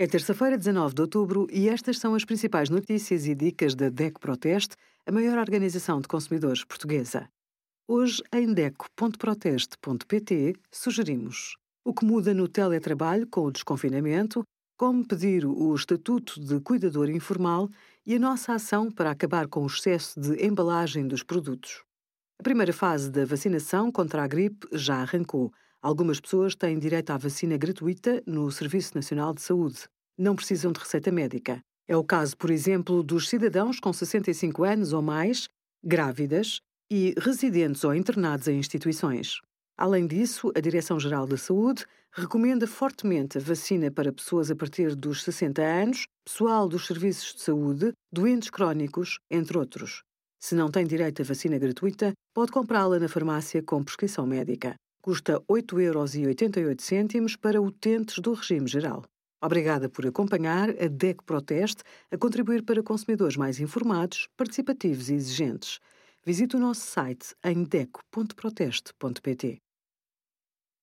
É terça-feira, 19 de outubro, e estas são as principais notícias e dicas da DECO Proteste, a maior organização de consumidores portuguesa. Hoje, em DECO.proteste.pt, sugerimos o que muda no teletrabalho com o desconfinamento, como pedir o Estatuto de Cuidador Informal e a nossa ação para acabar com o excesso de embalagem dos produtos. A primeira fase da vacinação contra a gripe já arrancou. Algumas pessoas têm direito à vacina gratuita no Serviço Nacional de Saúde. Não precisam de receita médica. É o caso, por exemplo, dos cidadãos com 65 anos ou mais, grávidas e residentes ou internados em instituições. Além disso, a Direção-Geral da Saúde recomenda fortemente a vacina para pessoas a partir dos 60 anos, pessoal dos serviços de saúde, doentes crónicos, entre outros. Se não tem direito à vacina gratuita, pode comprá-la na farmácia com prescrição médica custa 8,88 euros para utentes do regime geral. Obrigada por acompanhar a DEC Proteste a contribuir para consumidores mais informados, participativos e exigentes. Visite o nosso site em deco.proteste.pt.